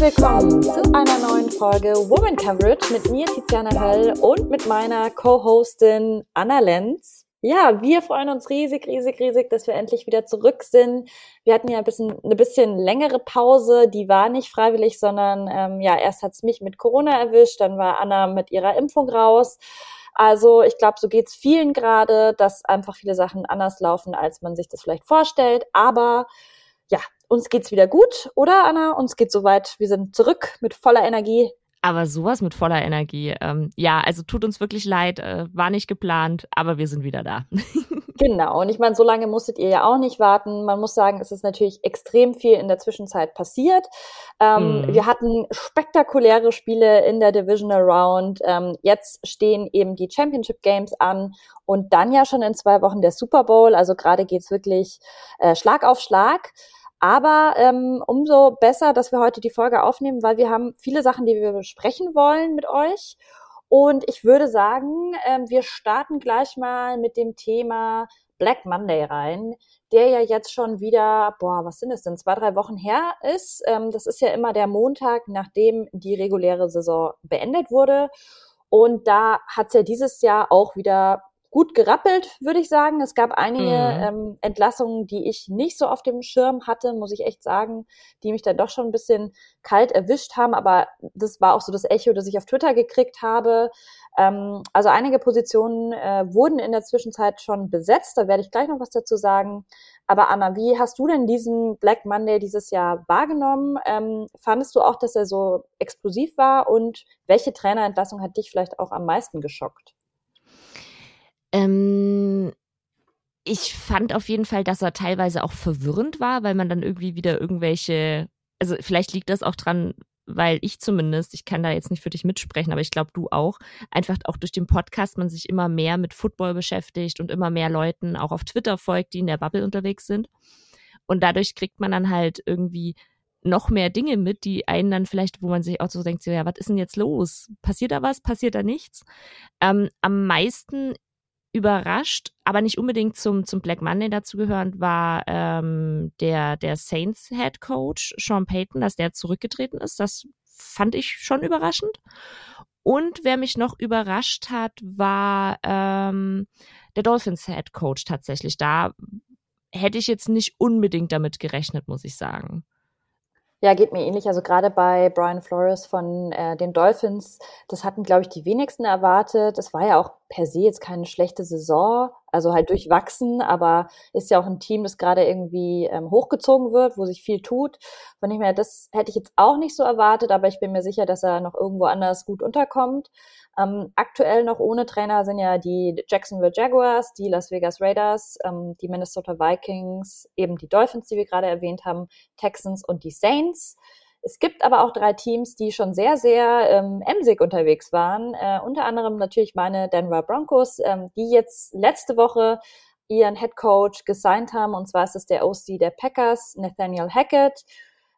willkommen zu einer neuen Folge Woman Coverage mit mir, Tiziana Höll, und mit meiner Co-Hostin Anna Lenz. Ja, wir freuen uns riesig, riesig, riesig, dass wir endlich wieder zurück sind. Wir hatten ja ein bisschen, eine bisschen längere Pause, die war nicht freiwillig, sondern ähm, ja, erst hat's mich mit Corona erwischt, dann war Anna mit ihrer Impfung raus. Also ich glaube, so geht's vielen gerade, dass einfach viele Sachen anders laufen, als man sich das vielleicht vorstellt. Aber ja, uns geht's wieder gut, oder Anna? Uns geht's soweit. Wir sind zurück mit voller Energie. Aber sowas mit voller Energie. Ähm, ja, also tut uns wirklich leid, äh, war nicht geplant, aber wir sind wieder da. genau. Und ich meine, so lange musstet ihr ja auch nicht warten. Man muss sagen, es ist natürlich extrem viel in der Zwischenzeit passiert. Ähm, mhm. Wir hatten spektakuläre Spiele in der Divisional Round. Ähm, jetzt stehen eben die Championship Games an und dann ja schon in zwei Wochen der Super Bowl. Also gerade geht's wirklich äh, Schlag auf Schlag. Aber ähm, umso besser, dass wir heute die Folge aufnehmen, weil wir haben viele Sachen, die wir besprechen wollen mit euch. Und ich würde sagen, ähm, wir starten gleich mal mit dem Thema Black Monday rein, der ja jetzt schon wieder, boah, was sind es denn, zwei, drei Wochen her ist. Ähm, das ist ja immer der Montag, nachdem die reguläre Saison beendet wurde. Und da hat es ja dieses Jahr auch wieder gut gerappelt, würde ich sagen. Es gab einige mhm. ähm, Entlassungen, die ich nicht so auf dem Schirm hatte, muss ich echt sagen, die mich dann doch schon ein bisschen kalt erwischt haben. Aber das war auch so das Echo, das ich auf Twitter gekriegt habe. Ähm, also einige Positionen äh, wurden in der Zwischenzeit schon besetzt. Da werde ich gleich noch was dazu sagen. Aber Anna, wie hast du denn diesen Black Monday dieses Jahr wahrgenommen? Ähm, fandest du auch, dass er so explosiv war? Und welche Trainerentlassung hat dich vielleicht auch am meisten geschockt? Ähm, ich fand auf jeden Fall, dass er teilweise auch verwirrend war, weil man dann irgendwie wieder irgendwelche, also vielleicht liegt das auch dran, weil ich zumindest, ich kann da jetzt nicht für dich mitsprechen, aber ich glaube du auch, einfach auch durch den Podcast man sich immer mehr mit Football beschäftigt und immer mehr Leuten auch auf Twitter folgt, die in der Bubble unterwegs sind. Und dadurch kriegt man dann halt irgendwie noch mehr Dinge mit, die einen dann vielleicht, wo man sich auch so denkt, so, ja, was ist denn jetzt los? Passiert da was? Passiert da nichts? Ähm, am meisten überrascht, aber nicht unbedingt zum, zum Black Monday dazu gehörend, war ähm, der, der Saints Head Coach Sean Payton, dass der zurückgetreten ist. Das fand ich schon überraschend. Und wer mich noch überrascht hat, war ähm, der Dolphins Head Coach tatsächlich. Da hätte ich jetzt nicht unbedingt damit gerechnet, muss ich sagen. Ja, geht mir ähnlich. Also gerade bei Brian Flores von äh, den Dolphins, das hatten, glaube ich, die wenigsten erwartet. Es war ja auch per se jetzt keine schlechte Saison, also halt durchwachsen, aber ist ja auch ein Team, das gerade irgendwie ähm, hochgezogen wird, wo sich viel tut. Von dem her, das hätte ich jetzt auch nicht so erwartet, aber ich bin mir sicher, dass er noch irgendwo anders gut unterkommt. Ähm, aktuell noch ohne Trainer sind ja die Jacksonville Jaguars, die Las Vegas Raiders, ähm, die Minnesota Vikings, eben die Dolphins, die wir gerade erwähnt haben, Texans und die Saints. Es gibt aber auch drei Teams, die schon sehr, sehr ähm, emsig unterwegs waren. Äh, unter anderem natürlich meine Denver Broncos, ähm, die jetzt letzte Woche ihren Head Coach gesigned haben. Und zwar ist es der OC der Packers, Nathaniel Hackett.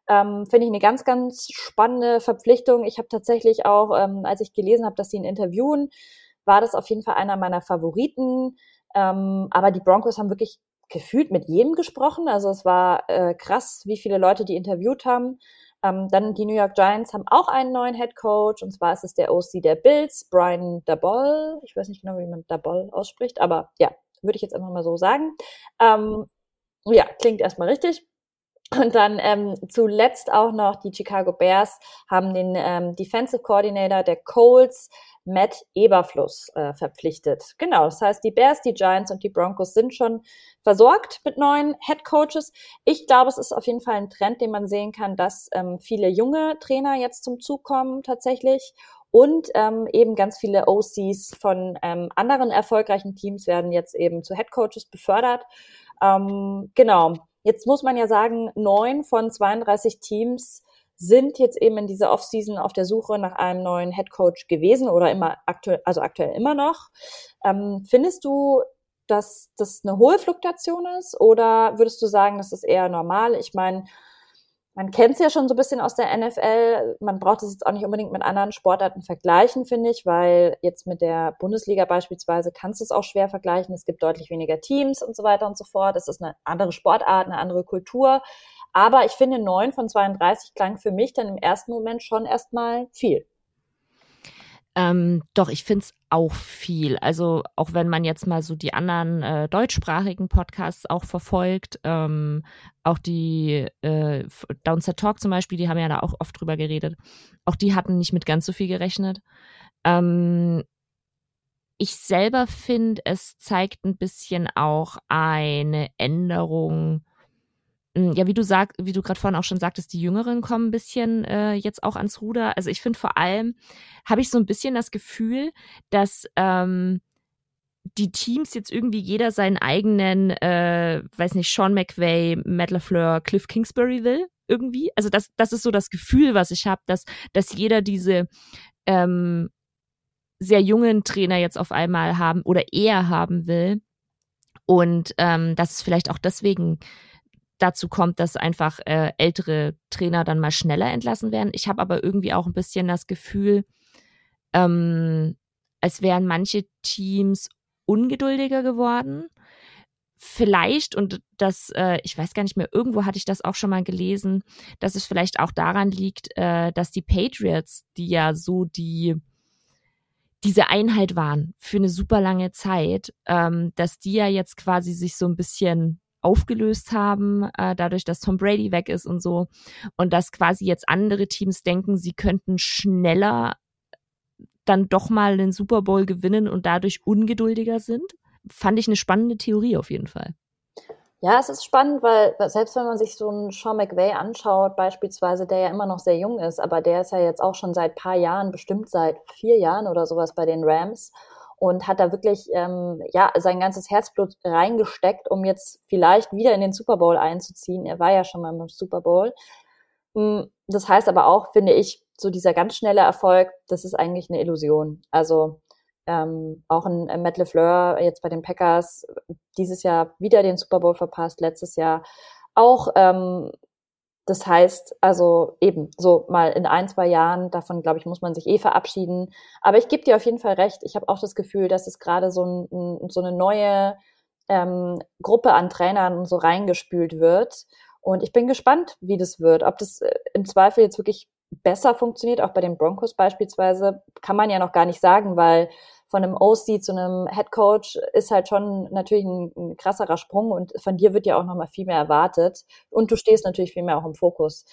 Ähm, Finde ich eine ganz, ganz spannende Verpflichtung. Ich habe tatsächlich auch, ähm, als ich gelesen habe, dass sie ihn interviewen, war das auf jeden Fall einer meiner Favoriten. Ähm, aber die Broncos haben wirklich gefühlt mit jedem gesprochen. Also es war äh, krass, wie viele Leute die interviewt haben. Ähm, dann die New York Giants haben auch einen neuen Head Coach und zwar ist es der OC der Bills, Brian Dabol. Ich weiß nicht genau, wie man Dabol ausspricht, aber ja, würde ich jetzt einfach mal so sagen. Ähm, ja, klingt erstmal richtig. Und dann ähm, zuletzt auch noch die Chicago Bears haben den ähm, Defensive Coordinator der Colts, Matt Eberfluss, äh, verpflichtet. Genau, das heißt, die Bears, die Giants und die Broncos sind schon versorgt mit neuen Head Coaches. Ich glaube, es ist auf jeden Fall ein Trend, den man sehen kann, dass ähm, viele junge Trainer jetzt zum Zug kommen tatsächlich. Und ähm, eben ganz viele OCs von ähm, anderen erfolgreichen Teams werden jetzt eben zu Head Coaches befördert. Ähm, genau. Jetzt muss man ja sagen, neun von 32 Teams sind jetzt eben in dieser Offseason auf der Suche nach einem neuen Head Coach gewesen oder immer aktuell, also aktuell immer noch. Ähm, findest du, dass das eine hohe Fluktuation ist oder würdest du sagen, das ist eher normal? Ich meine, man kennt es ja schon so ein bisschen aus der NFL. Man braucht es jetzt auch nicht unbedingt mit anderen Sportarten vergleichen, finde ich, weil jetzt mit der Bundesliga beispielsweise kannst du es auch schwer vergleichen. Es gibt deutlich weniger Teams und so weiter und so fort. Es ist eine andere Sportart, eine andere Kultur. Aber ich finde, neun von 32 klang für mich dann im ersten Moment schon erstmal viel. Ähm, doch, ich finde es auch viel. Also auch wenn man jetzt mal so die anderen äh, deutschsprachigen Podcasts auch verfolgt, ähm, auch die äh, Downset Talk zum Beispiel, die haben ja da auch oft drüber geredet. Auch die hatten nicht mit ganz so viel gerechnet. Ähm, ich selber finde, es zeigt ein bisschen auch eine Änderung ja, wie du sag, wie du gerade vorhin auch schon sagtest, die Jüngeren kommen ein bisschen äh, jetzt auch ans Ruder. Also ich finde vor allem habe ich so ein bisschen das Gefühl, dass ähm, die Teams jetzt irgendwie jeder seinen eigenen, äh, weiß nicht, Sean McVay, Matt LaFleur, Cliff Kingsbury will irgendwie. Also das, das ist so das Gefühl, was ich habe, dass, dass jeder diese ähm, sehr jungen Trainer jetzt auf einmal haben oder eher haben will. Und ähm, dass es vielleicht auch deswegen dazu kommt, dass einfach äh, ältere Trainer dann mal schneller entlassen werden. Ich habe aber irgendwie auch ein bisschen das Gefühl, ähm, als wären manche Teams ungeduldiger geworden. Vielleicht, und das, äh, ich weiß gar nicht mehr, irgendwo hatte ich das auch schon mal gelesen, dass es vielleicht auch daran liegt, äh, dass die Patriots, die ja so die diese Einheit waren für eine super lange Zeit, ähm, dass die ja jetzt quasi sich so ein bisschen aufgelöst haben, äh, dadurch, dass Tom Brady weg ist und so. Und dass quasi jetzt andere Teams denken, sie könnten schneller dann doch mal den Super Bowl gewinnen und dadurch ungeduldiger sind. Fand ich eine spannende Theorie auf jeden Fall. Ja, es ist spannend, weil selbst wenn man sich so einen Sean McVay anschaut, beispielsweise, der ja immer noch sehr jung ist, aber der ist ja jetzt auch schon seit paar Jahren, bestimmt seit vier Jahren oder sowas bei den Rams und hat da wirklich ähm, ja sein ganzes Herzblut reingesteckt, um jetzt vielleicht wieder in den Super Bowl einzuziehen. Er war ja schon mal im Super Bowl. Hm, das heißt aber auch, finde ich, so dieser ganz schnelle Erfolg, das ist eigentlich eine Illusion. Also ähm, auch ein äh, Matt LeFleur jetzt bei den Packers dieses Jahr wieder den Super Bowl verpasst, letztes Jahr auch ähm, das heißt, also eben so mal in ein, zwei Jahren, davon glaube ich, muss man sich eh verabschieden. Aber ich gebe dir auf jeden Fall recht. Ich habe auch das Gefühl, dass es gerade so, ein, so eine neue ähm, Gruppe an Trainern so reingespült wird. Und ich bin gespannt, wie das wird. Ob das äh, im Zweifel jetzt wirklich besser funktioniert, auch bei den Broncos beispielsweise, kann man ja noch gar nicht sagen, weil von einem OC zu einem Head Coach ist halt schon natürlich ein, ein krasserer Sprung und von dir wird ja auch noch mal viel mehr erwartet und du stehst natürlich viel mehr auch im Fokus.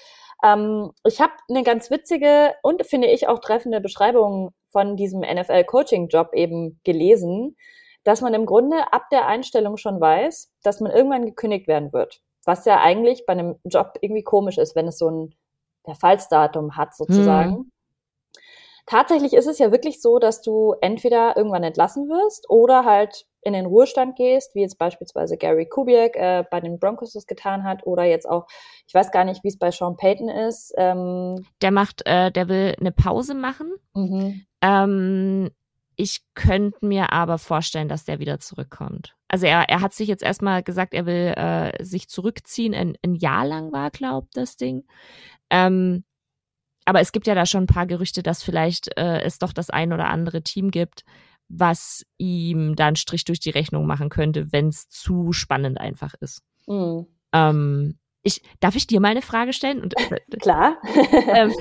Ähm, ich habe eine ganz witzige und finde ich auch treffende Beschreibung von diesem NFL-Coaching-Job eben gelesen, dass man im Grunde ab der Einstellung schon weiß, dass man irgendwann gekündigt werden wird. Was ja eigentlich bei einem Job irgendwie komisch ist, wenn es so ein Verfallsdatum hat sozusagen. Hm. Tatsächlich ist es ja wirklich so, dass du entweder irgendwann entlassen wirst oder halt in den Ruhestand gehst, wie jetzt beispielsweise Gary Kubiak äh, bei den Broncos das getan hat, oder jetzt auch, ich weiß gar nicht, wie es bei Sean Payton ist. Ähm, der macht, äh, der will eine Pause machen. Mhm. Ähm, ich könnte mir aber vorstellen, dass der wieder zurückkommt. Also er, er hat sich jetzt erstmal gesagt, er will äh, sich zurückziehen. Ein, ein Jahr lang war, glaubt das Ding. Ähm, aber es gibt ja da schon ein paar Gerüchte, dass vielleicht äh, es doch das ein oder andere Team gibt, was ihm da einen Strich durch die Rechnung machen könnte, wenn es zu spannend einfach ist. Mhm. Ähm, ich, darf ich dir mal eine Frage stellen? Und, äh, Klar. ähm,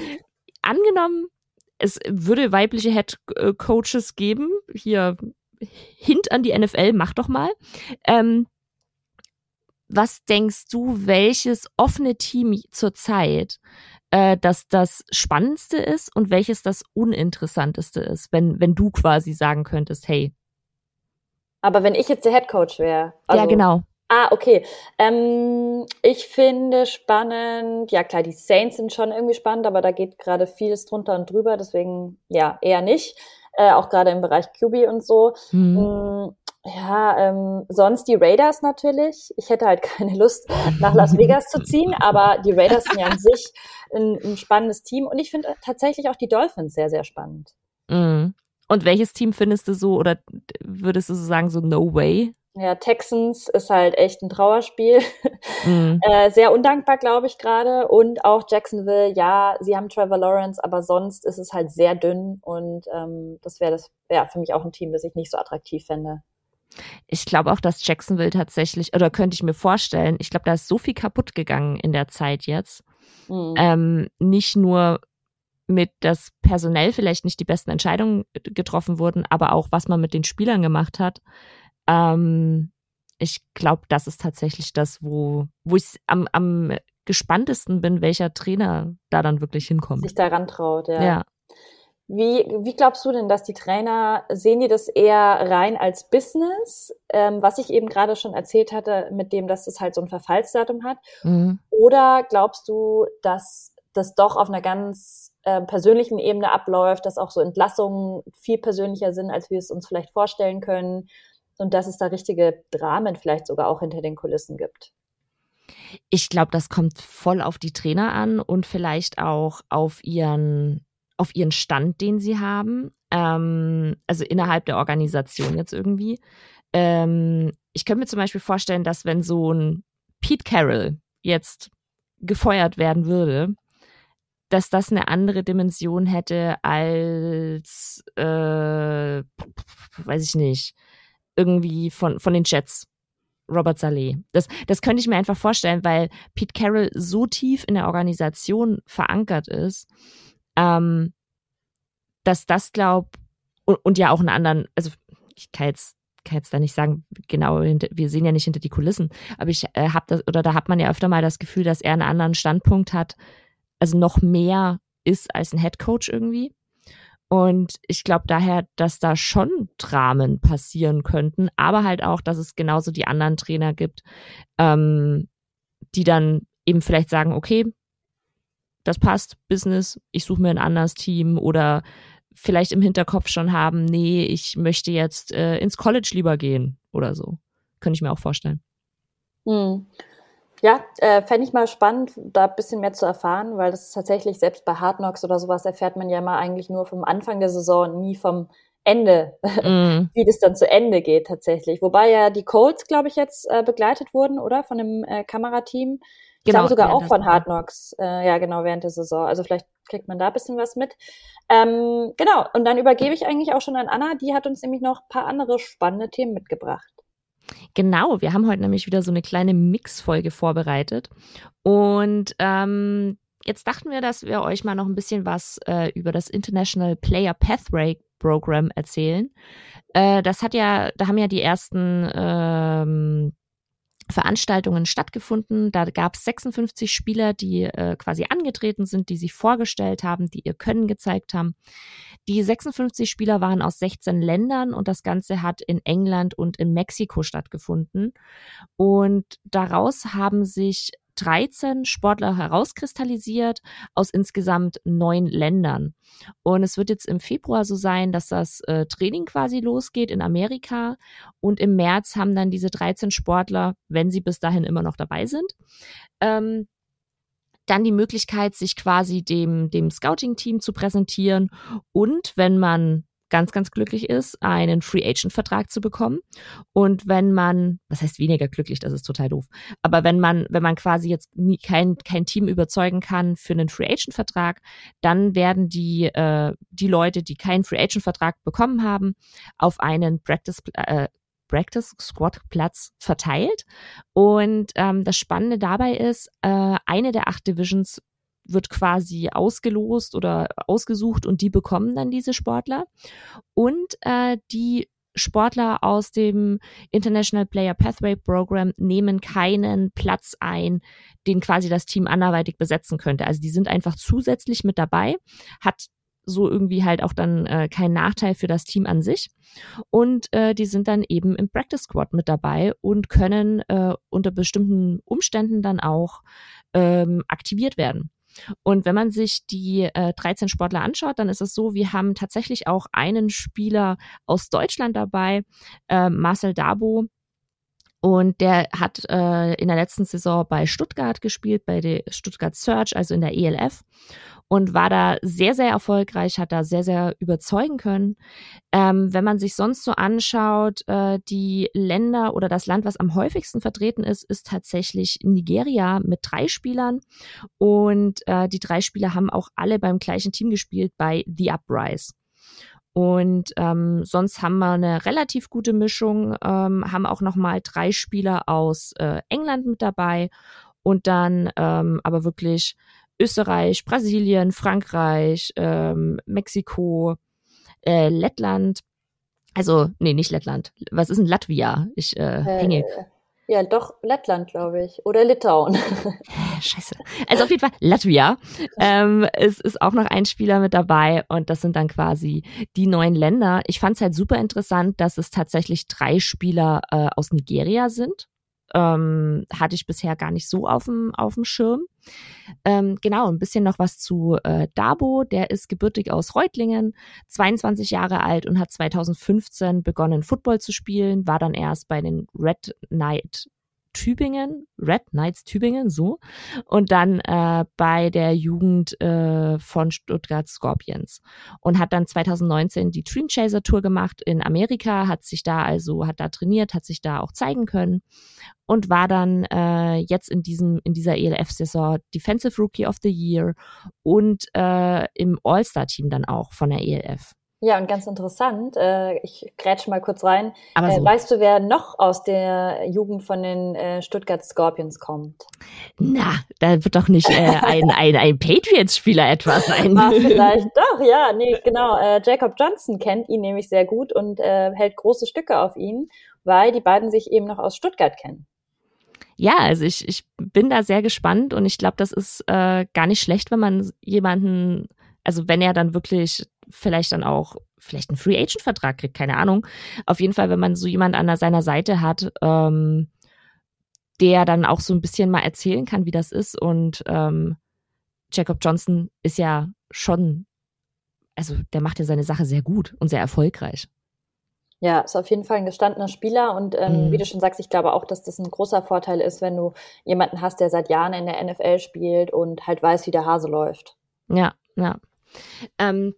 angenommen, es würde weibliche Head Coaches geben, hier Hint an die NFL, mach doch mal. Ähm, was denkst du, welches offene Team zurzeit äh, dass das Spannendste ist und welches das Uninteressanteste ist, wenn, wenn du quasi sagen könntest, hey. Aber wenn ich jetzt der Head Coach wäre. Also, ja, genau. Ah, okay. Ähm, ich finde spannend, ja klar, die Saints sind schon irgendwie spannend, aber da geht gerade vieles drunter und drüber, deswegen ja, eher nicht. Äh, auch gerade im Bereich QB und so. Mhm. Ja, ähm, sonst die Raiders natürlich. Ich hätte halt keine Lust, nach Las Vegas zu ziehen, aber die Raiders sind ja an sich ein, ein spannendes Team und ich finde tatsächlich auch die Dolphins sehr, sehr spannend. Mhm. Und welches Team findest du so oder würdest du so sagen, so no way? Ja, Texans ist halt echt ein Trauerspiel. Mhm. äh, sehr undankbar, glaube ich, gerade. Und auch Jacksonville, ja, sie haben Trevor Lawrence, aber sonst ist es halt sehr dünn und ähm, das wäre das, ja, für mich auch ein Team, das ich nicht so attraktiv fände. Ich glaube auch, dass Jacksonville tatsächlich, oder könnte ich mir vorstellen, ich glaube, da ist so viel kaputt gegangen in der Zeit jetzt. Mhm. Ähm, nicht nur mit, dass personell vielleicht nicht die besten Entscheidungen getroffen wurden, aber auch, was man mit den Spielern gemacht hat. Ähm, ich glaube, das ist tatsächlich das, wo, wo ich am, am gespanntesten bin, welcher Trainer da dann wirklich hinkommt. Sich daran traut, ja. ja. Wie, wie glaubst du denn, dass die Trainer, sehen die das eher rein als Business, ähm, was ich eben gerade schon erzählt hatte, mit dem, dass es halt so ein Verfallsdatum hat? Mhm. Oder glaubst du, dass das doch auf einer ganz äh, persönlichen Ebene abläuft, dass auch so Entlassungen viel persönlicher sind, als wir es uns vielleicht vorstellen können und dass es da richtige Dramen vielleicht sogar auch hinter den Kulissen gibt? Ich glaube, das kommt voll auf die Trainer an und vielleicht auch auf ihren auf ihren Stand, den sie haben, ähm, also innerhalb der Organisation jetzt irgendwie. Ähm, ich könnte mir zum Beispiel vorstellen, dass wenn so ein Pete Carroll jetzt gefeuert werden würde, dass das eine andere Dimension hätte als, äh, weiß ich nicht, irgendwie von, von den Jets. Robert Saleh. Das, das könnte ich mir einfach vorstellen, weil Pete Carroll so tief in der Organisation verankert ist, ähm, dass das glaub und, und ja auch einen anderen, also ich kann jetzt kann jetzt da nicht sagen, genau, wir sehen ja nicht hinter die Kulissen, aber ich äh, habe das, oder da hat man ja öfter mal das Gefühl, dass er einen anderen Standpunkt hat, also noch mehr ist als ein Head Coach irgendwie. Und ich glaube daher, dass da schon Dramen passieren könnten, aber halt auch, dass es genauso die anderen Trainer gibt, ähm, die dann eben vielleicht sagen, okay, das passt, Business, ich suche mir ein anderes Team oder vielleicht im Hinterkopf schon haben, nee, ich möchte jetzt äh, ins College lieber gehen oder so. Könnte ich mir auch vorstellen. Hm. Ja, äh, fände ich mal spannend, da ein bisschen mehr zu erfahren, weil das ist tatsächlich, selbst bei Hard Knocks oder sowas, erfährt man ja immer eigentlich nur vom Anfang der Saison, nie vom Ende, mm. wie das dann zu Ende geht tatsächlich. Wobei ja die Colts, glaube ich, jetzt äh, begleitet wurden, oder? Von dem äh, Kamerateam. Ich genau, glaube sogar auch von Hard Knocks, äh, ja genau, während der Saison. Also vielleicht kriegt man da ein bisschen was mit. Ähm, genau, und dann übergebe ich eigentlich auch schon an Anna, die hat uns nämlich noch ein paar andere spannende Themen mitgebracht. Genau, wir haben heute nämlich wieder so eine kleine Mix-Folge vorbereitet. Und ähm, jetzt dachten wir, dass wir euch mal noch ein bisschen was äh, über das International Player Pathway Program erzählen. Äh, das hat ja, da haben ja die ersten ähm, Veranstaltungen stattgefunden. Da gab es 56 Spieler, die äh, quasi angetreten sind, die sich vorgestellt haben, die ihr Können gezeigt haben. Die 56 Spieler waren aus 16 Ländern und das Ganze hat in England und in Mexiko stattgefunden. Und daraus haben sich 13 Sportler herauskristallisiert aus insgesamt neun Ländern. Und es wird jetzt im Februar so sein, dass das äh, Training quasi losgeht in Amerika. Und im März haben dann diese 13 Sportler, wenn sie bis dahin immer noch dabei sind, ähm, dann die Möglichkeit, sich quasi dem, dem Scouting-Team zu präsentieren. Und wenn man ganz, ganz glücklich ist, einen Free Agent Vertrag zu bekommen. Und wenn man, was heißt weniger glücklich, das ist total doof. Aber wenn man, wenn man quasi jetzt nie, kein, kein Team überzeugen kann für einen Free Agent Vertrag, dann werden die, äh, die Leute, die keinen Free Agent Vertrag bekommen haben, auf einen Practice, äh, Practice Squad Platz verteilt. Und ähm, das Spannende dabei ist, äh, eine der acht Divisions wird quasi ausgelost oder ausgesucht und die bekommen dann diese Sportler. Und äh, die Sportler aus dem International Player Pathway Program nehmen keinen Platz ein, den quasi das Team anderweitig besetzen könnte. Also die sind einfach zusätzlich mit dabei, hat so irgendwie halt auch dann äh, kein Nachteil für das Team an sich. Und äh, die sind dann eben im Practice Squad mit dabei und können äh, unter bestimmten Umständen dann auch ähm, aktiviert werden. Und wenn man sich die äh, 13 Sportler anschaut, dann ist es so, wir haben tatsächlich auch einen Spieler aus Deutschland dabei, äh, Marcel Dabo, und der hat äh, in der letzten Saison bei Stuttgart gespielt, bei der Stuttgart Search, also in der ELF und war da sehr, sehr erfolgreich, hat da sehr, sehr überzeugen können. Ähm, wenn man sich sonst so anschaut, äh, die Länder oder das Land, was am häufigsten vertreten ist, ist tatsächlich Nigeria mit drei Spielern. Und äh, die drei Spieler haben auch alle beim gleichen Team gespielt bei The Uprise. Und ähm, sonst haben wir eine relativ gute Mischung, ähm, haben auch nochmal drei Spieler aus äh, England mit dabei und dann ähm, aber wirklich Österreich, Brasilien, Frankreich, ähm, Mexiko, äh, Lettland. Also, nee, nicht Lettland. Was ist denn Latvia? Ich äh, äh hänge. Ja, doch, Lettland, glaube ich. Oder Litauen. Scheiße. Also auf jeden Fall Latvia. Ähm, es ist auch noch ein Spieler mit dabei und das sind dann quasi die neuen Länder. Ich fand es halt super interessant, dass es tatsächlich drei Spieler äh, aus Nigeria sind ähm, hatte ich bisher gar nicht so auf dem, auf dem Schirm. Ähm, genau, ein bisschen noch was zu äh, Dabo. Der ist gebürtig aus Reutlingen, 22 Jahre alt und hat 2015 begonnen, Football zu spielen, war dann erst bei den Red Knight Tübingen, Red Knights Tübingen, so. Und dann äh, bei der Jugend äh, von Stuttgart Scorpions. Und hat dann 2019 die Dream Chaser Tour gemacht in Amerika, hat sich da also, hat da trainiert, hat sich da auch zeigen können und war dann äh, jetzt in diesem, in dieser ELF-Saison Defensive Rookie of the Year und äh, im All-Star-Team dann auch von der ELF. Ja, und ganz interessant, äh, ich grätsch mal kurz rein. Aber so. äh, weißt du, wer noch aus der Jugend von den äh, Stuttgart Scorpions kommt? Na, da wird doch nicht äh, ein, ein, ein Patriots-Spieler etwas sein. Ach, vielleicht doch, ja, nee, genau. Äh, Jacob Johnson kennt ihn nämlich sehr gut und äh, hält große Stücke auf ihn, weil die beiden sich eben noch aus Stuttgart kennen. Ja, also ich, ich bin da sehr gespannt und ich glaube, das ist äh, gar nicht schlecht, wenn man jemanden, also wenn er dann wirklich vielleicht dann auch vielleicht einen Free Agent Vertrag kriegt, keine Ahnung. Auf jeden Fall, wenn man so jemand an seiner Seite hat, ähm, der dann auch so ein bisschen mal erzählen kann, wie das ist. Und ähm, Jacob Johnson ist ja schon, also der macht ja seine Sache sehr gut und sehr erfolgreich. Ja, ist auf jeden Fall ein gestandener Spieler und ähm, mhm. wie du schon sagst, ich glaube auch, dass das ein großer Vorteil ist, wenn du jemanden hast, der seit Jahren in der NFL spielt und halt weiß, wie der Hase läuft. Ja, ja. Ähm,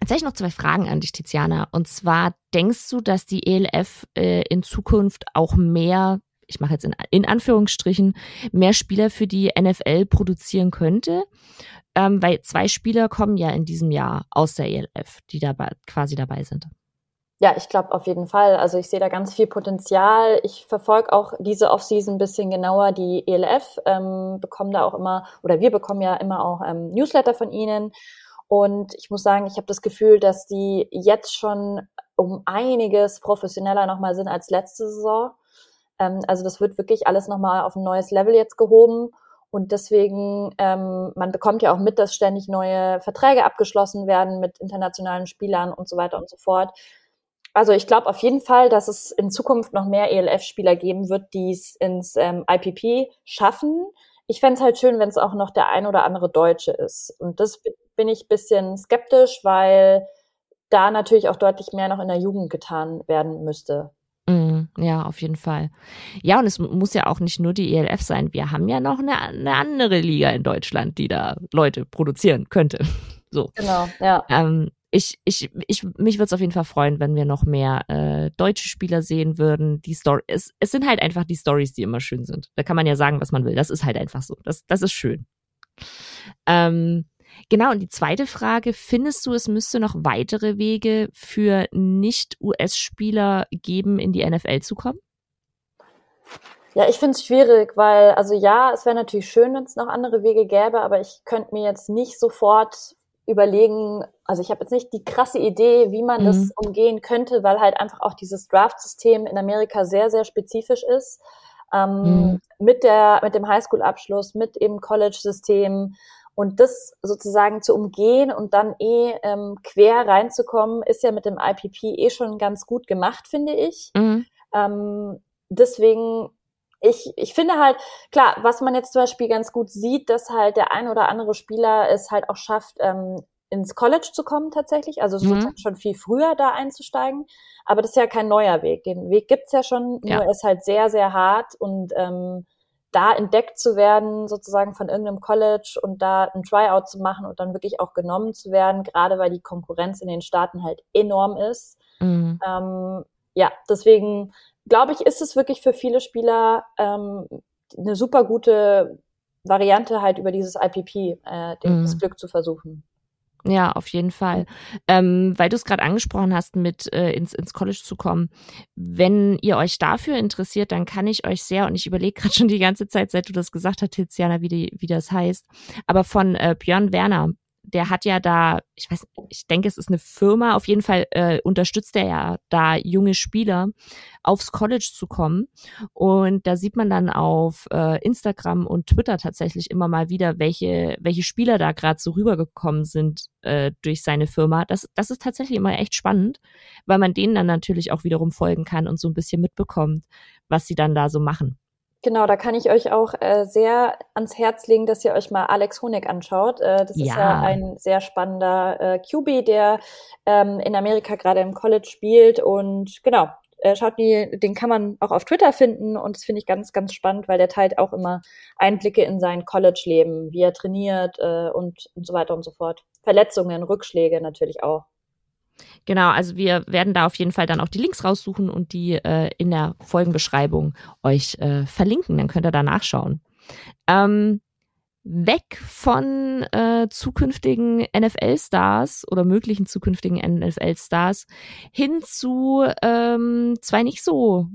Jetzt habe ich noch zwei Fragen an dich, Tiziana. Und zwar, denkst du, dass die ELF äh, in Zukunft auch mehr, ich mache jetzt in, in, Anführungsstrichen, mehr Spieler für die NFL produzieren könnte? Ähm, weil zwei Spieler kommen ja in diesem Jahr aus der ELF, die dabei quasi dabei sind. Ja, ich glaube auf jeden Fall. Also ich sehe da ganz viel Potenzial. Ich verfolge auch diese Offseason ein bisschen genauer. Die ELF ähm, bekommen da auch immer, oder wir bekommen ja immer auch ähm, Newsletter von ihnen. Und ich muss sagen, ich habe das Gefühl, dass die jetzt schon um einiges professioneller nochmal sind als letzte Saison. Ähm, also das wird wirklich alles nochmal auf ein neues Level jetzt gehoben. Und deswegen, ähm, man bekommt ja auch mit, dass ständig neue Verträge abgeschlossen werden mit internationalen Spielern und so weiter und so fort. Also ich glaube auf jeden Fall, dass es in Zukunft noch mehr ELF-Spieler geben wird, die es ins ähm, IPP schaffen. Ich fände es halt schön, wenn es auch noch der ein oder andere Deutsche ist. Und das bin ich bisschen skeptisch, weil da natürlich auch deutlich mehr noch in der Jugend getan werden müsste. Mm, ja, auf jeden Fall. Ja, und es muss ja auch nicht nur die ELF sein. Wir haben ja noch eine, eine andere Liga in Deutschland, die da Leute produzieren könnte. So. Genau, ja. Ähm, ich, ich, ich, mich würde es auf jeden Fall freuen, wenn wir noch mehr äh, deutsche Spieler sehen würden. Die Story, es, es sind halt einfach die Stories, die immer schön sind. Da kann man ja sagen, was man will. Das ist halt einfach so. Das, das ist schön. Ähm, Genau, und die zweite Frage, findest du, es müsste noch weitere Wege für Nicht-US-Spieler geben, in die NFL zu kommen? Ja, ich finde es schwierig, weil, also ja, es wäre natürlich schön, wenn es noch andere Wege gäbe, aber ich könnte mir jetzt nicht sofort überlegen, also ich habe jetzt nicht die krasse Idee, wie man mhm. das umgehen könnte, weil halt einfach auch dieses Draft-System in Amerika sehr, sehr spezifisch ist. Ähm, mhm. Mit der, mit dem Highschool-Abschluss, mit eben College-System, und das sozusagen zu umgehen und dann eh ähm, quer reinzukommen, ist ja mit dem IPP eh schon ganz gut gemacht, finde ich. Mhm. Ähm, deswegen, ich, ich finde halt, klar, was man jetzt zum Beispiel ganz gut sieht, dass halt der ein oder andere Spieler es halt auch schafft, ähm, ins College zu kommen tatsächlich, also mhm. schon viel früher da einzusteigen. Aber das ist ja kein neuer Weg. Den Weg gibt's ja schon, ja. nur ist halt sehr, sehr hart und ähm, da entdeckt zu werden, sozusagen von irgendeinem College und da ein Tryout zu machen und dann wirklich auch genommen zu werden, gerade weil die Konkurrenz in den Staaten halt enorm ist. Mhm. Ähm, ja, deswegen glaube ich, ist es wirklich für viele Spieler ähm, eine super gute Variante, halt über dieses IPP äh, mhm. das Glück zu versuchen. Ja, auf jeden Fall. Ähm, weil du es gerade angesprochen hast, mit äh, ins, ins College zu kommen. Wenn ihr euch dafür interessiert, dann kann ich euch sehr, und ich überlege gerade schon die ganze Zeit, seit du das gesagt hast, Tiziana, wie, die, wie das heißt, aber von äh, Björn Werner, der hat ja da, ich weiß, ich denke, es ist eine Firma, auf jeden Fall äh, unterstützt er ja da junge Spieler aufs College zu kommen. Und da sieht man dann auf äh, Instagram und Twitter tatsächlich immer mal wieder, welche, welche Spieler da gerade so rübergekommen sind äh, durch seine Firma. Das, das ist tatsächlich immer echt spannend, weil man denen dann natürlich auch wiederum folgen kann und so ein bisschen mitbekommt, was sie dann da so machen. Genau, da kann ich euch auch äh, sehr ans Herz legen, dass ihr euch mal Alex Honig anschaut. Äh, das ja. ist ja ein sehr spannender äh, QB, der ähm, in Amerika gerade im College spielt. Und genau, äh, schaut die, den kann man auch auf Twitter finden und das finde ich ganz, ganz spannend, weil der teilt auch immer Einblicke in sein College-Leben, wie er trainiert äh, und, und so weiter und so fort. Verletzungen, Rückschläge natürlich auch. Genau, also wir werden da auf jeden Fall dann auch die Links raussuchen und die äh, in der Folgenbeschreibung euch äh, verlinken. Dann könnt ihr da nachschauen. Ähm, weg von äh, zukünftigen NFL-Stars oder möglichen zukünftigen NFL-Stars hin zu ähm, zwei nicht so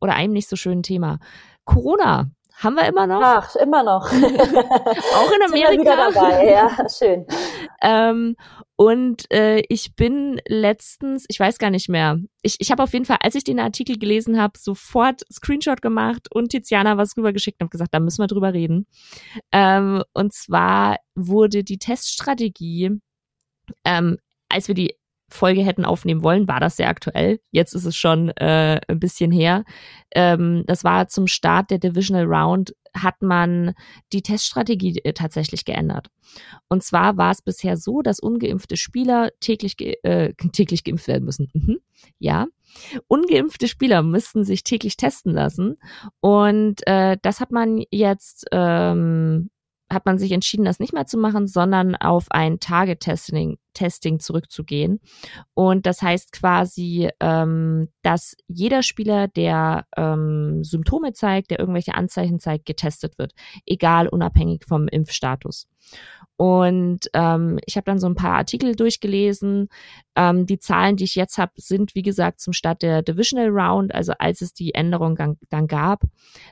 oder einem nicht so schönen Thema. Corona haben wir immer noch? Ach, immer noch. Auch in Amerika. Sind wieder dabei, ja, schön. ähm, und äh, ich bin letztens, ich weiß gar nicht mehr, ich, ich habe auf jeden Fall, als ich den Artikel gelesen habe, sofort Screenshot gemacht und Tiziana was rübergeschickt und habe gesagt, da müssen wir drüber reden. Ähm, und zwar wurde die Teststrategie, ähm, als wir die Folge hätten aufnehmen wollen, war das sehr aktuell. Jetzt ist es schon äh, ein bisschen her. Ähm, das war zum Start der Divisional Round, hat man die Teststrategie äh, tatsächlich geändert. Und zwar war es bisher so, dass ungeimpfte Spieler täglich, ge äh, täglich geimpft werden müssen. Mhm. Ja. Ungeimpfte Spieler müssten sich täglich testen lassen. Und äh, das hat man jetzt ähm, hat man sich entschieden, das nicht mehr zu machen, sondern auf ein Target-Testing Testing zurückzugehen. Und das heißt quasi, ähm, dass jeder Spieler, der ähm, Symptome zeigt, der irgendwelche Anzeichen zeigt, getestet wird, egal unabhängig vom Impfstatus. Und ähm, ich habe dann so ein paar Artikel durchgelesen. Ähm, die Zahlen, die ich jetzt habe, sind, wie gesagt, zum Start der Divisional Round, also als es die Änderung dann, dann gab.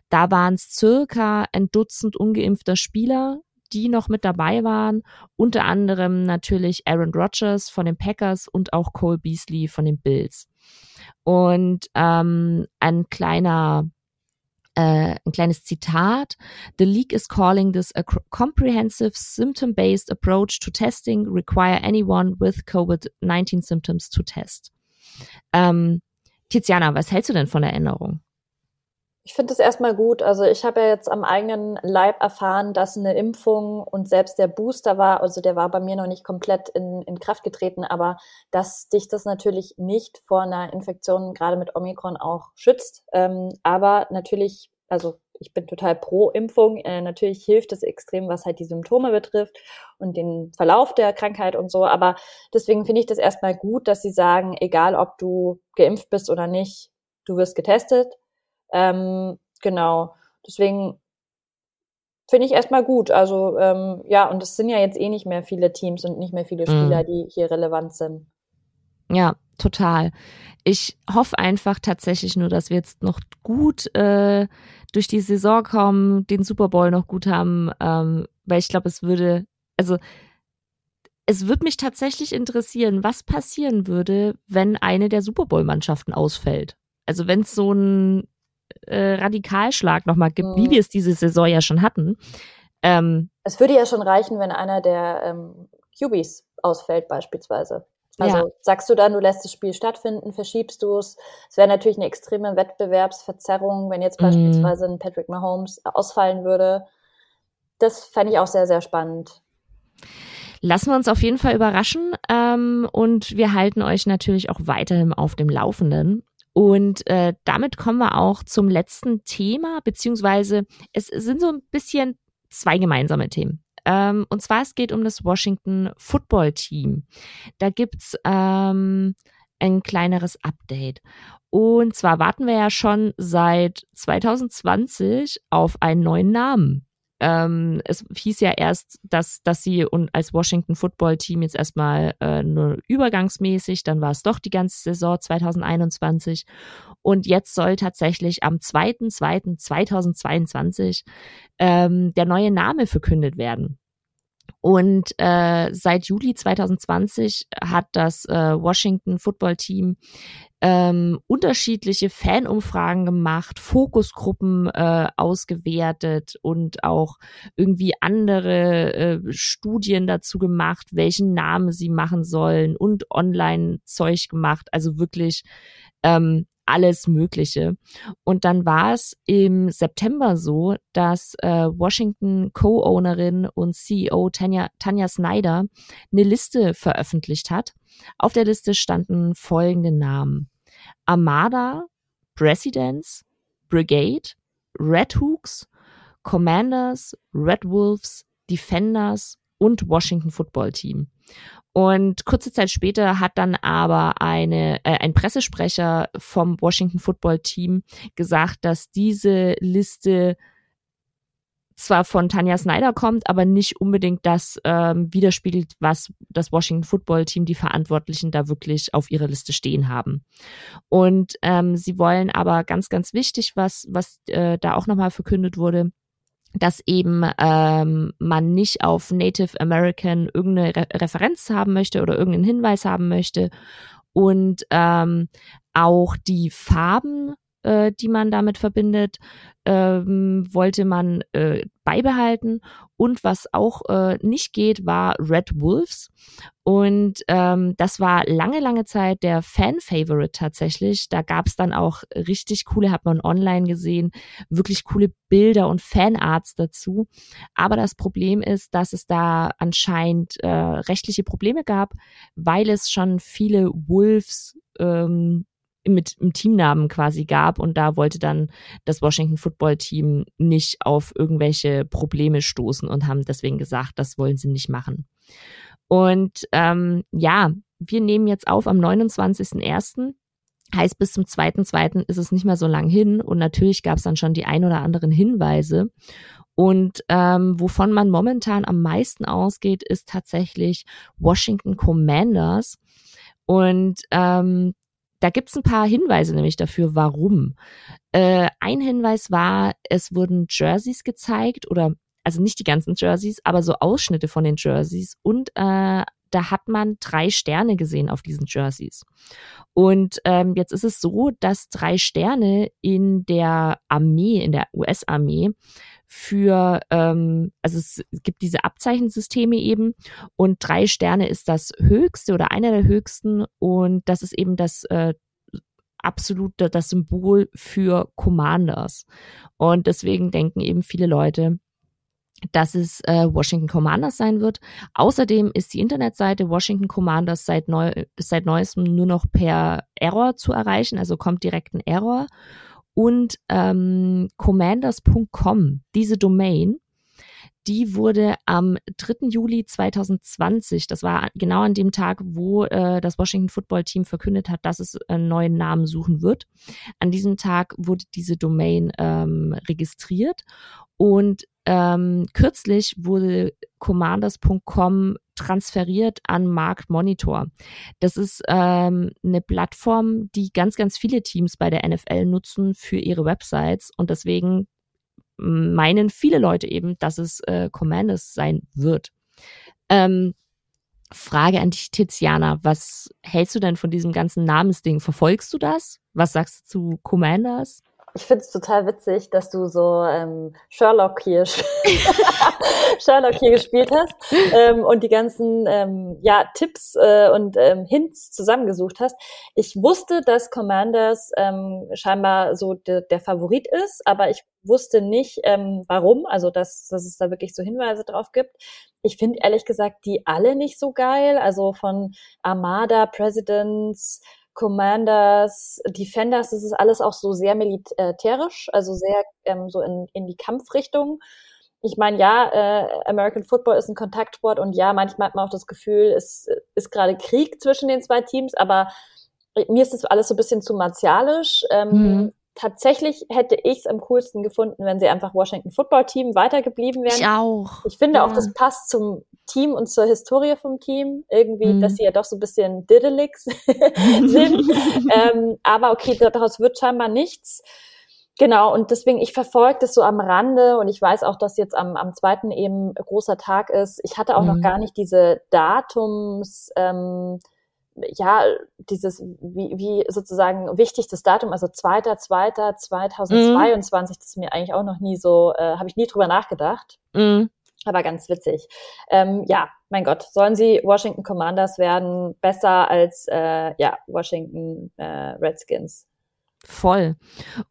Da waren es circa ein Dutzend ungeimpfter Spieler, die noch mit dabei waren. Unter anderem natürlich Aaron Rodgers von den Packers und auch Cole Beasley von den Bills. Und ähm, ein kleiner äh, ein kleines Zitat. The league is calling this a comprehensive symptom-based approach to testing, require anyone with COVID-19 symptoms to test. Ähm, Tiziana, was hältst du denn von der Änderung? Ich finde es erstmal gut. Also ich habe ja jetzt am eigenen Leib erfahren, dass eine Impfung und selbst der Booster war, also der war bei mir noch nicht komplett in, in Kraft getreten, aber dass dich das natürlich nicht vor einer Infektion gerade mit Omikron auch schützt. Ähm, aber natürlich, also ich bin total pro Impfung. Äh, natürlich hilft es extrem, was halt die Symptome betrifft und den Verlauf der Krankheit und so. Aber deswegen finde ich das erstmal gut, dass sie sagen, egal ob du geimpft bist oder nicht, du wirst getestet ähm, genau. Deswegen finde ich erstmal gut. Also ähm, ja, und es sind ja jetzt eh nicht mehr viele Teams und nicht mehr viele Spieler, mm. die hier relevant sind. Ja, total. Ich hoffe einfach tatsächlich nur, dass wir jetzt noch gut äh, durch die Saison kommen, den Super Bowl noch gut haben, ähm, weil ich glaube, es würde, also es würde mich tatsächlich interessieren, was passieren würde, wenn eine der Super Bowl-Mannschaften ausfällt. Also wenn es so ein äh, Radikalschlag nochmal gibt, mhm. wie wir es diese Saison ja schon hatten. Ähm, es würde ja schon reichen, wenn einer der ähm, QBs ausfällt beispielsweise. Also ja. sagst du dann, du lässt das Spiel stattfinden, verschiebst du es. Es wäre natürlich eine extreme Wettbewerbsverzerrung, wenn jetzt mhm. beispielsweise ein Patrick Mahomes ausfallen würde. Das fände ich auch sehr, sehr spannend. Lassen wir uns auf jeden Fall überraschen ähm, und wir halten euch natürlich auch weiterhin auf dem Laufenden. Und äh, damit kommen wir auch zum letzten Thema, beziehungsweise es sind so ein bisschen zwei gemeinsame Themen. Ähm, und zwar es geht um das Washington Football Team. Da gibt's ähm, ein kleineres Update. Und zwar warten wir ja schon seit 2020 auf einen neuen Namen. Ähm, es hieß ja erst, dass, dass sie und als Washington Football Team jetzt erstmal äh, nur übergangsmäßig, dann war es doch die ganze Saison 2021 und jetzt soll tatsächlich am 2.2.2022 ähm, der neue Name verkündet werden. Und äh, seit Juli 2020 hat das äh, Washington Football Team ähm, unterschiedliche Fanumfragen gemacht, Fokusgruppen äh, ausgewertet und auch irgendwie andere äh, Studien dazu gemacht, welchen Namen sie machen sollen und Online-Zeug gemacht. Also wirklich ähm, alles Mögliche. Und dann war es im September so, dass äh, Washington Co-Ownerin und CEO Tanya, Tanya Snyder eine Liste veröffentlicht hat. Auf der Liste standen folgende Namen. Armada, Presidents, Brigade, Red Hooks, Commanders, Red Wolves, Defenders und Washington Football Team. Und kurze Zeit später hat dann aber eine, äh, ein Pressesprecher vom Washington Football Team gesagt, dass diese Liste zwar von Tanja Snyder kommt, aber nicht unbedingt das ähm, widerspiegelt, was das Washington Football Team, die Verantwortlichen da wirklich auf ihrer Liste stehen haben. Und ähm, sie wollen aber ganz, ganz wichtig, was, was äh, da auch nochmal verkündet wurde, dass eben ähm, man nicht auf Native American irgendeine Re Referenz haben möchte oder irgendeinen Hinweis haben möchte. Und ähm, auch die Farben äh, die man damit verbindet, ähm, wollte man äh, beibehalten. Und was auch äh, nicht geht, war Red Wolves. Und ähm, das war lange, lange Zeit der Fan-Favorite tatsächlich. Da gab es dann auch richtig coole, hat man online gesehen, wirklich coole Bilder und Fanarts dazu. Aber das Problem ist, dass es da anscheinend äh, rechtliche Probleme gab, weil es schon viele Wolves ähm, mit im Teamnamen quasi gab und da wollte dann das Washington Football Team nicht auf irgendwelche Probleme stoßen und haben deswegen gesagt, das wollen sie nicht machen. Und ähm, ja, wir nehmen jetzt auf am 29.01. Heißt, bis zum 2.2. ist es nicht mehr so lang hin und natürlich gab es dann schon die ein oder anderen Hinweise. Und ähm, wovon man momentan am meisten ausgeht, ist tatsächlich Washington Commanders. Und ähm, da gibt's ein paar Hinweise nämlich dafür, warum. Äh, ein Hinweis war, es wurden Jerseys gezeigt oder also nicht die ganzen Jerseys, aber so Ausschnitte von den Jerseys und äh, da hat man drei Sterne gesehen auf diesen Jerseys. Und ähm, jetzt ist es so, dass drei Sterne in der Armee, in der US-Armee, für, ähm, also es gibt diese Abzeichensysteme eben und drei Sterne ist das höchste oder einer der höchsten und das ist eben das äh, absolute, das Symbol für Commanders. Und deswegen denken eben viele Leute, dass es äh, Washington Commanders sein wird. Außerdem ist die Internetseite Washington Commanders seit, neu, seit neuestem nur noch per Error zu erreichen, also kommt direkt ein Error und ähm, commanders.com, diese Domain, die wurde am 3. Juli 2020, das war genau an dem Tag, wo äh, das Washington Football Team verkündet hat, dass es einen neuen Namen suchen wird. An diesem Tag wurde diese Domain ähm, registriert und ähm, kürzlich wurde commanders.com transferiert an Markt Monitor. Das ist ähm, eine Plattform, die ganz, ganz viele Teams bei der NFL nutzen für ihre Websites und deswegen meinen viele Leute eben, dass es äh, Commanders sein wird. Ähm, Frage an dich, Tiziana, was hältst du denn von diesem ganzen Namensding? Verfolgst du das? Was sagst du zu Commanders? Ich finde es total witzig, dass du so ähm, Sherlock hier Sherlock hier gespielt hast ähm, und die ganzen ähm, ja Tipps äh, und ähm, Hints zusammengesucht hast. Ich wusste, dass Commanders ähm, scheinbar so de, der Favorit ist, aber ich wusste nicht, ähm, warum. Also dass, dass es da wirklich so Hinweise drauf gibt. Ich finde ehrlich gesagt die alle nicht so geil. Also von Armada, Presidents Commanders, Defenders, das ist alles auch so sehr militärisch, also sehr ähm, so in, in die Kampfrichtung. Ich meine, ja, äh, American Football ist ein Kontaktsport und ja, manchmal hat man auch das Gefühl, es ist gerade Krieg zwischen den zwei Teams, aber mir ist das alles so ein bisschen zu martialisch. Ähm, mhm. Tatsächlich hätte ich es am coolsten gefunden, wenn sie einfach Washington Football Team weitergeblieben wären. Ich auch. Ich finde ja. auch, das passt zum Team und zur Historie vom Team. Irgendwie, mhm. dass sie ja doch so ein bisschen diddelig sind. ähm, aber okay, daraus wird scheinbar nichts. Genau, und deswegen, ich verfolge das so am Rande und ich weiß auch, dass jetzt am, am zweiten eben großer Tag ist. Ich hatte auch mhm. noch gar nicht diese Datums, ähm, ja, dieses, wie, wie sozusagen wichtig das Datum, also 2.2.2022, mhm. das ist mir eigentlich auch noch nie so, äh, habe ich nie drüber nachgedacht. Mhm. Aber ganz witzig. Ähm, ja, mein Gott, sollen sie Washington Commanders werden, besser als äh, ja, Washington äh, Redskins. Voll.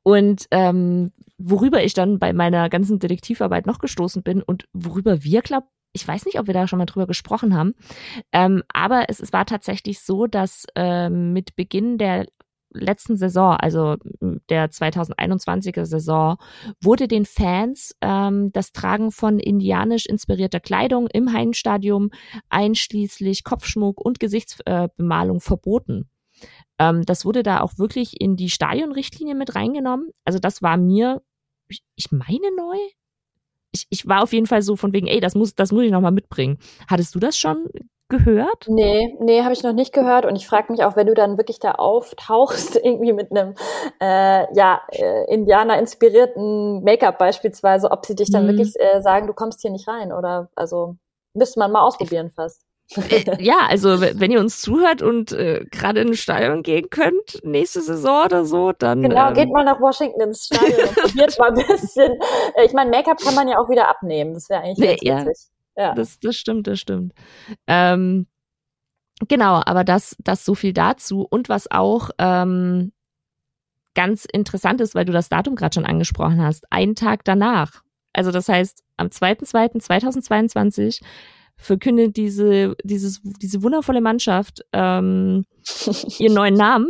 Und ähm, worüber ich dann bei meiner ganzen Detektivarbeit noch gestoßen bin und worüber wir, glaube ich weiß nicht, ob wir da schon mal drüber gesprochen haben, ähm, aber es, es war tatsächlich so, dass äh, mit Beginn der letzten Saison, also der 2021er Saison, wurde den Fans ähm, das Tragen von indianisch inspirierter Kleidung im Heimstadium einschließlich Kopfschmuck und Gesichtsbemalung äh, verboten. Ähm, das wurde da auch wirklich in die Stadionrichtlinie mit reingenommen. Also das war mir, ich meine neu, ich, ich war auf jeden Fall so von wegen, ey, das muss, das muss ich nochmal mitbringen. Hattest du das schon gehört? Nee, nee, habe ich noch nicht gehört. Und ich frage mich auch, wenn du dann wirklich da auftauchst, irgendwie mit einem äh, ja, äh, Indianer-inspirierten Make-up beispielsweise, ob sie dich dann mhm. wirklich äh, sagen, du kommst hier nicht rein. Oder also müsste man mal ausprobieren fast. Äh, ja, also wenn ihr uns zuhört und äh, gerade in ein Stadion gehen könnt, nächste Saison oder so, dann. Genau, ähm, geht mal nach Washington ins Stadion und probiert mal ein bisschen. Äh, ich meine, Make-up kann man ja auch wieder abnehmen. Das wäre eigentlich ganz ja, witzig. Ja, das, das stimmt, das stimmt. Ähm, genau, aber das, das so viel dazu. Und was auch ähm, ganz interessant ist, weil du das Datum gerade schon angesprochen hast, einen Tag danach. Also das heißt, am 2.2.2022 verkündet diese, dieses, diese wundervolle Mannschaft ähm, ihren neuen Namen.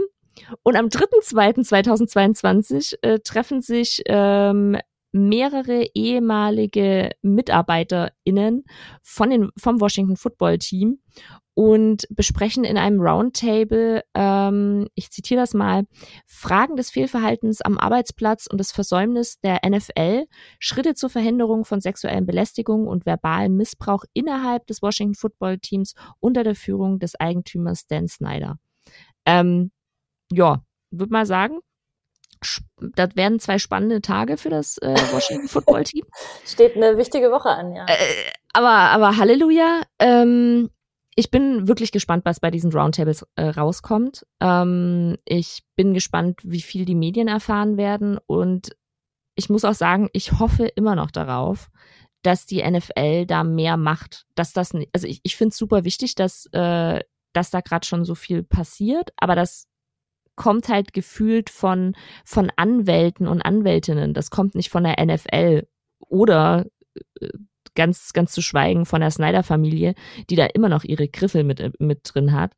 Und am 3.2.2022 äh, treffen sich ähm, mehrere ehemalige MitarbeiterInnen von den, vom Washington Football Team und besprechen in einem Roundtable, ähm, ich zitiere das mal, Fragen des Fehlverhaltens am Arbeitsplatz und des Versäumnis der NFL, Schritte zur Verhinderung von sexuellen Belästigungen und verbalem Missbrauch innerhalb des Washington Football Teams unter der Führung des Eigentümers Dan Snyder. Ähm, ja, würde mal sagen, das werden zwei spannende Tage für das äh, Washington Football Team. Steht eine wichtige Woche an, ja. Äh, aber, aber Halleluja. Ähm, ich bin wirklich gespannt, was bei diesen Roundtables äh, rauskommt. Ähm, ich bin gespannt, wie viel die Medien erfahren werden. Und ich muss auch sagen, ich hoffe immer noch darauf, dass die NFL da mehr macht. Dass das, also ich, ich finde es super wichtig, dass, äh, dass da gerade schon so viel passiert, aber das kommt halt gefühlt von, von Anwälten und Anwältinnen. Das kommt nicht von der NFL oder äh, ganz, ganz zu schweigen von der Snyder-Familie, die da immer noch ihre Griffel mit, mit drin hat.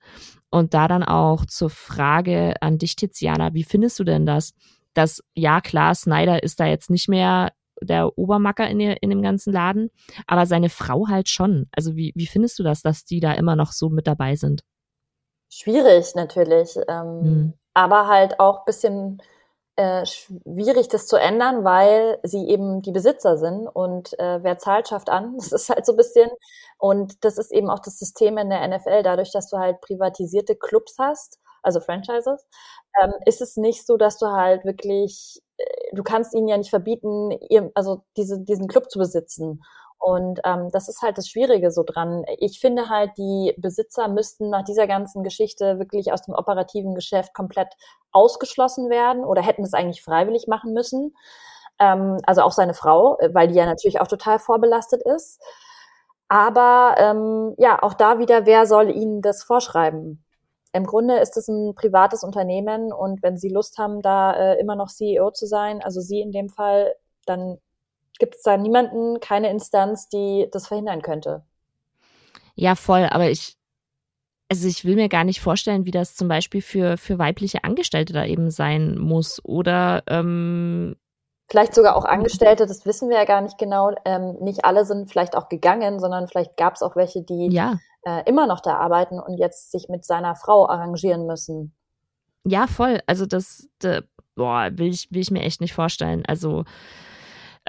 Und da dann auch zur Frage an dich, Tiziana, wie findest du denn das? Dass, ja klar, Snyder ist da jetzt nicht mehr der Obermacker in, in dem ganzen Laden, aber seine Frau halt schon. Also wie, wie findest du das, dass die da immer noch so mit dabei sind? Schwierig natürlich, ähm, hm. aber halt auch bisschen äh, schwierig, das zu ändern, weil sie eben die Besitzer sind und äh, wer zahlt, schafft an. Das ist halt so ein bisschen. Und das ist eben auch das System in der NFL. Dadurch, dass du halt privatisierte Clubs hast, also Franchises, ähm, ist es nicht so, dass du halt wirklich, äh, du kannst ihnen ja nicht verbieten, ihr, also diese, diesen Club zu besitzen. Und ähm, das ist halt das Schwierige so dran. Ich finde halt, die Besitzer müssten nach dieser ganzen Geschichte wirklich aus dem operativen Geschäft komplett ausgeschlossen werden oder hätten es eigentlich freiwillig machen müssen. Ähm, also auch seine Frau, weil die ja natürlich auch total vorbelastet ist. Aber ähm, ja, auch da wieder, wer soll ihnen das vorschreiben? Im Grunde ist es ein privates Unternehmen und wenn sie Lust haben, da äh, immer noch CEO zu sein, also sie in dem Fall, dann gibt es da niemanden, keine Instanz, die das verhindern könnte. Ja, voll, aber ich, also ich will mir gar nicht vorstellen, wie das zum Beispiel für, für weibliche Angestellte da eben sein muss. Oder ähm, vielleicht sogar auch Angestellte, das wissen wir ja gar nicht genau. Ähm, nicht alle sind vielleicht auch gegangen, sondern vielleicht gab es auch welche, die ja. äh, immer noch da arbeiten und jetzt sich mit seiner Frau arrangieren müssen. Ja, voll. Also das, de, boah, will ich, will ich mir echt nicht vorstellen. Also,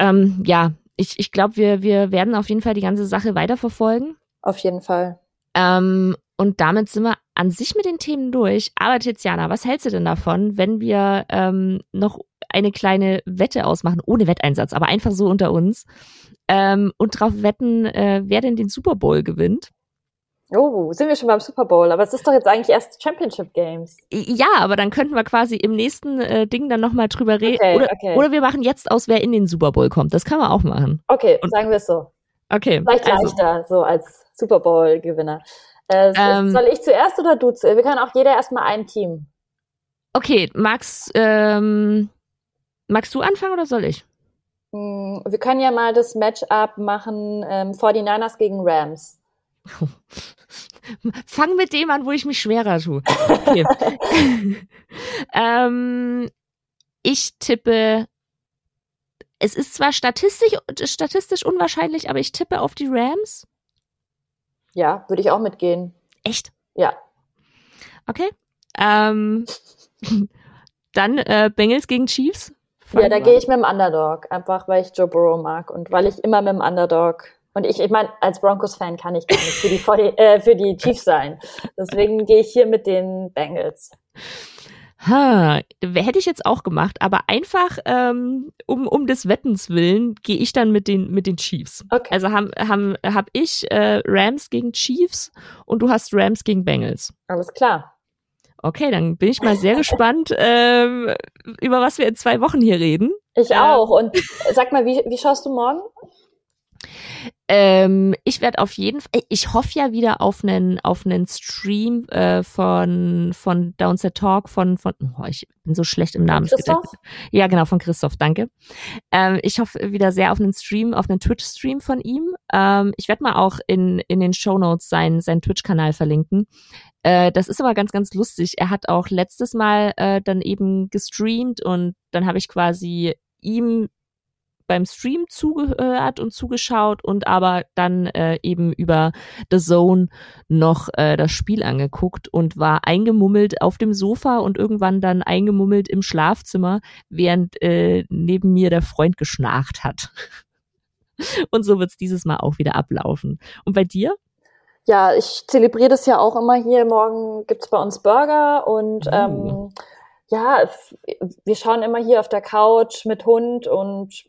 ähm, ja, ich, ich glaube, wir, wir werden auf jeden Fall die ganze Sache weiterverfolgen. Auf jeden Fall. Ähm, und damit sind wir an sich mit den Themen durch. Aber Tiziana, was hältst du denn davon, wenn wir ähm, noch eine kleine Wette ausmachen, ohne Wetteinsatz, aber einfach so unter uns ähm, und drauf wetten, äh, wer denn den Super Bowl gewinnt? Oh, sind wir schon beim Super Bowl? Aber es ist doch jetzt eigentlich erst Championship Games. Ja, aber dann könnten wir quasi im nächsten äh, Ding dann nochmal drüber reden. Okay, oder, okay. oder wir machen jetzt aus, wer in den Super Bowl kommt. Das kann man auch machen. Okay, Und- sagen wir es so. Okay. Vielleicht also, leichter, so als Super Bowl-Gewinner. Äh, Ähm. soll ich zuerst oder du zuerst? Wir können auch jeder erstmal ein Team. okay, Max, ähm, magst du anfangen oder soll ich? Hm, Wir können ja mal das Matchup machen, ähm, 49ers gegen Rams. Fang mit dem an, wo ich mich schwerer tue. Okay. ähm, ich tippe. Es ist zwar statistisch, statistisch unwahrscheinlich, aber ich tippe auf die Rams. Ja, würde ich auch mitgehen. Echt? Ja. Okay. Ähm, dann äh, Bengals gegen Chiefs. Ja, da gehe ich mit dem Underdog, einfach weil ich Joe Burrow mag und weil ich immer mit dem Underdog und ich, ich meine, als Broncos-Fan kann ich gar nicht für die, 40, äh, für die Chiefs sein. Deswegen gehe ich hier mit den Bengals. Ha, hätte ich jetzt auch gemacht, aber einfach ähm, um, um des Wettens willen gehe ich dann mit den mit den Chiefs. Okay. Also haben haben hab ich äh, Rams gegen Chiefs und du hast Rams gegen Bengals. Alles klar. Okay, dann bin ich mal sehr gespannt, ähm, über was wir in zwei Wochen hier reden. Ich auch. Und sag mal, wie, wie schaust du morgen? Ähm, ich werde auf jeden Fall, ich hoffe ja wieder auf einen auf einen Stream äh, von von Downset Talk von von oh, ich bin so schlecht im. Christoph? Ja, genau, von Christoph, danke. Ähm, ich hoffe wieder sehr auf einen Stream, auf einen Twitch-Stream von ihm. Ähm, ich werde mal auch in, in den Show Notes seinen, seinen Twitch-Kanal verlinken. Äh, das ist aber ganz, ganz lustig. Er hat auch letztes Mal äh, dann eben gestreamt und dann habe ich quasi ihm beim Stream zugehört und zugeschaut und aber dann äh, eben über The Zone noch äh, das Spiel angeguckt und war eingemummelt auf dem Sofa und irgendwann dann eingemummelt im Schlafzimmer, während äh, neben mir der Freund geschnarcht hat. Und so wird's dieses Mal auch wieder ablaufen. Und bei dir? Ja, ich zelebriere das ja auch immer hier. Morgen gibt's bei uns Burger und Oh. ähm, ja, wir schauen immer hier auf der Couch mit Hund und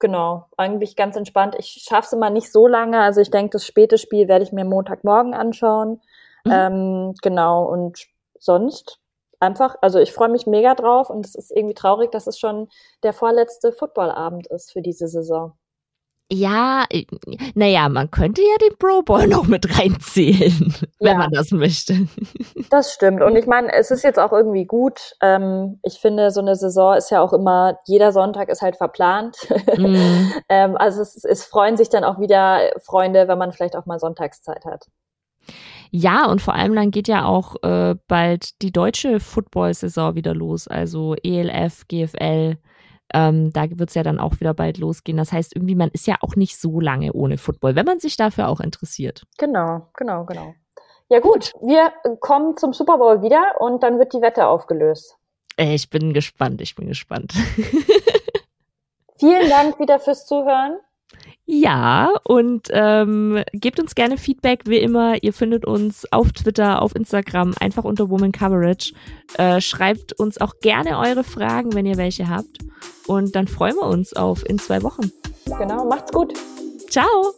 genau, eigentlich ganz entspannt. Ich schaff's immer nicht so lange. Also ich denke, das späte Spiel werde ich mir Montagmorgen anschauen. Mhm. Ähm, genau, und sonst einfach, also ich freue mich mega drauf und es ist irgendwie traurig, dass es schon der vorletzte Footballabend ist für diese Saison. Ja, äh, naja, man könnte ja den Pro Bowl noch mit reinzählen, wenn Ja. man das möchte. Das stimmt. Und ich meine, es ist jetzt auch irgendwie gut. Ähm, ich finde, so eine Saison ist ja auch immer, jeder Sonntag ist halt verplant. Mm. ähm, also es, es freuen sich dann auch wieder Freunde, wenn man vielleicht auch mal Sonntagszeit hat. Ja, und vor allem dann geht ja auch äh, bald die deutsche Football-Saison wieder los, also ELF, GFL. Ähm, da wird's ja dann auch wieder bald losgehen. Das heißt, irgendwie, man ist ja auch nicht so lange ohne Football, wenn man sich dafür auch interessiert. Genau, genau, genau. Ja gut, wir kommen zum Super Bowl wieder und dann wird die Wette aufgelöst. Ich bin gespannt, ich bin gespannt. Vielen Dank wieder fürs Zuhören. Ja, und ähm, gebt uns gerne Feedback, wie immer. Ihr findet uns auf Twitter, auf Instagram, einfach unter Woman Coverage. Äh, schreibt uns auch gerne eure Fragen, wenn ihr welche habt. Und dann freuen wir uns auf in zwei Wochen. Genau, macht's gut. Ciao!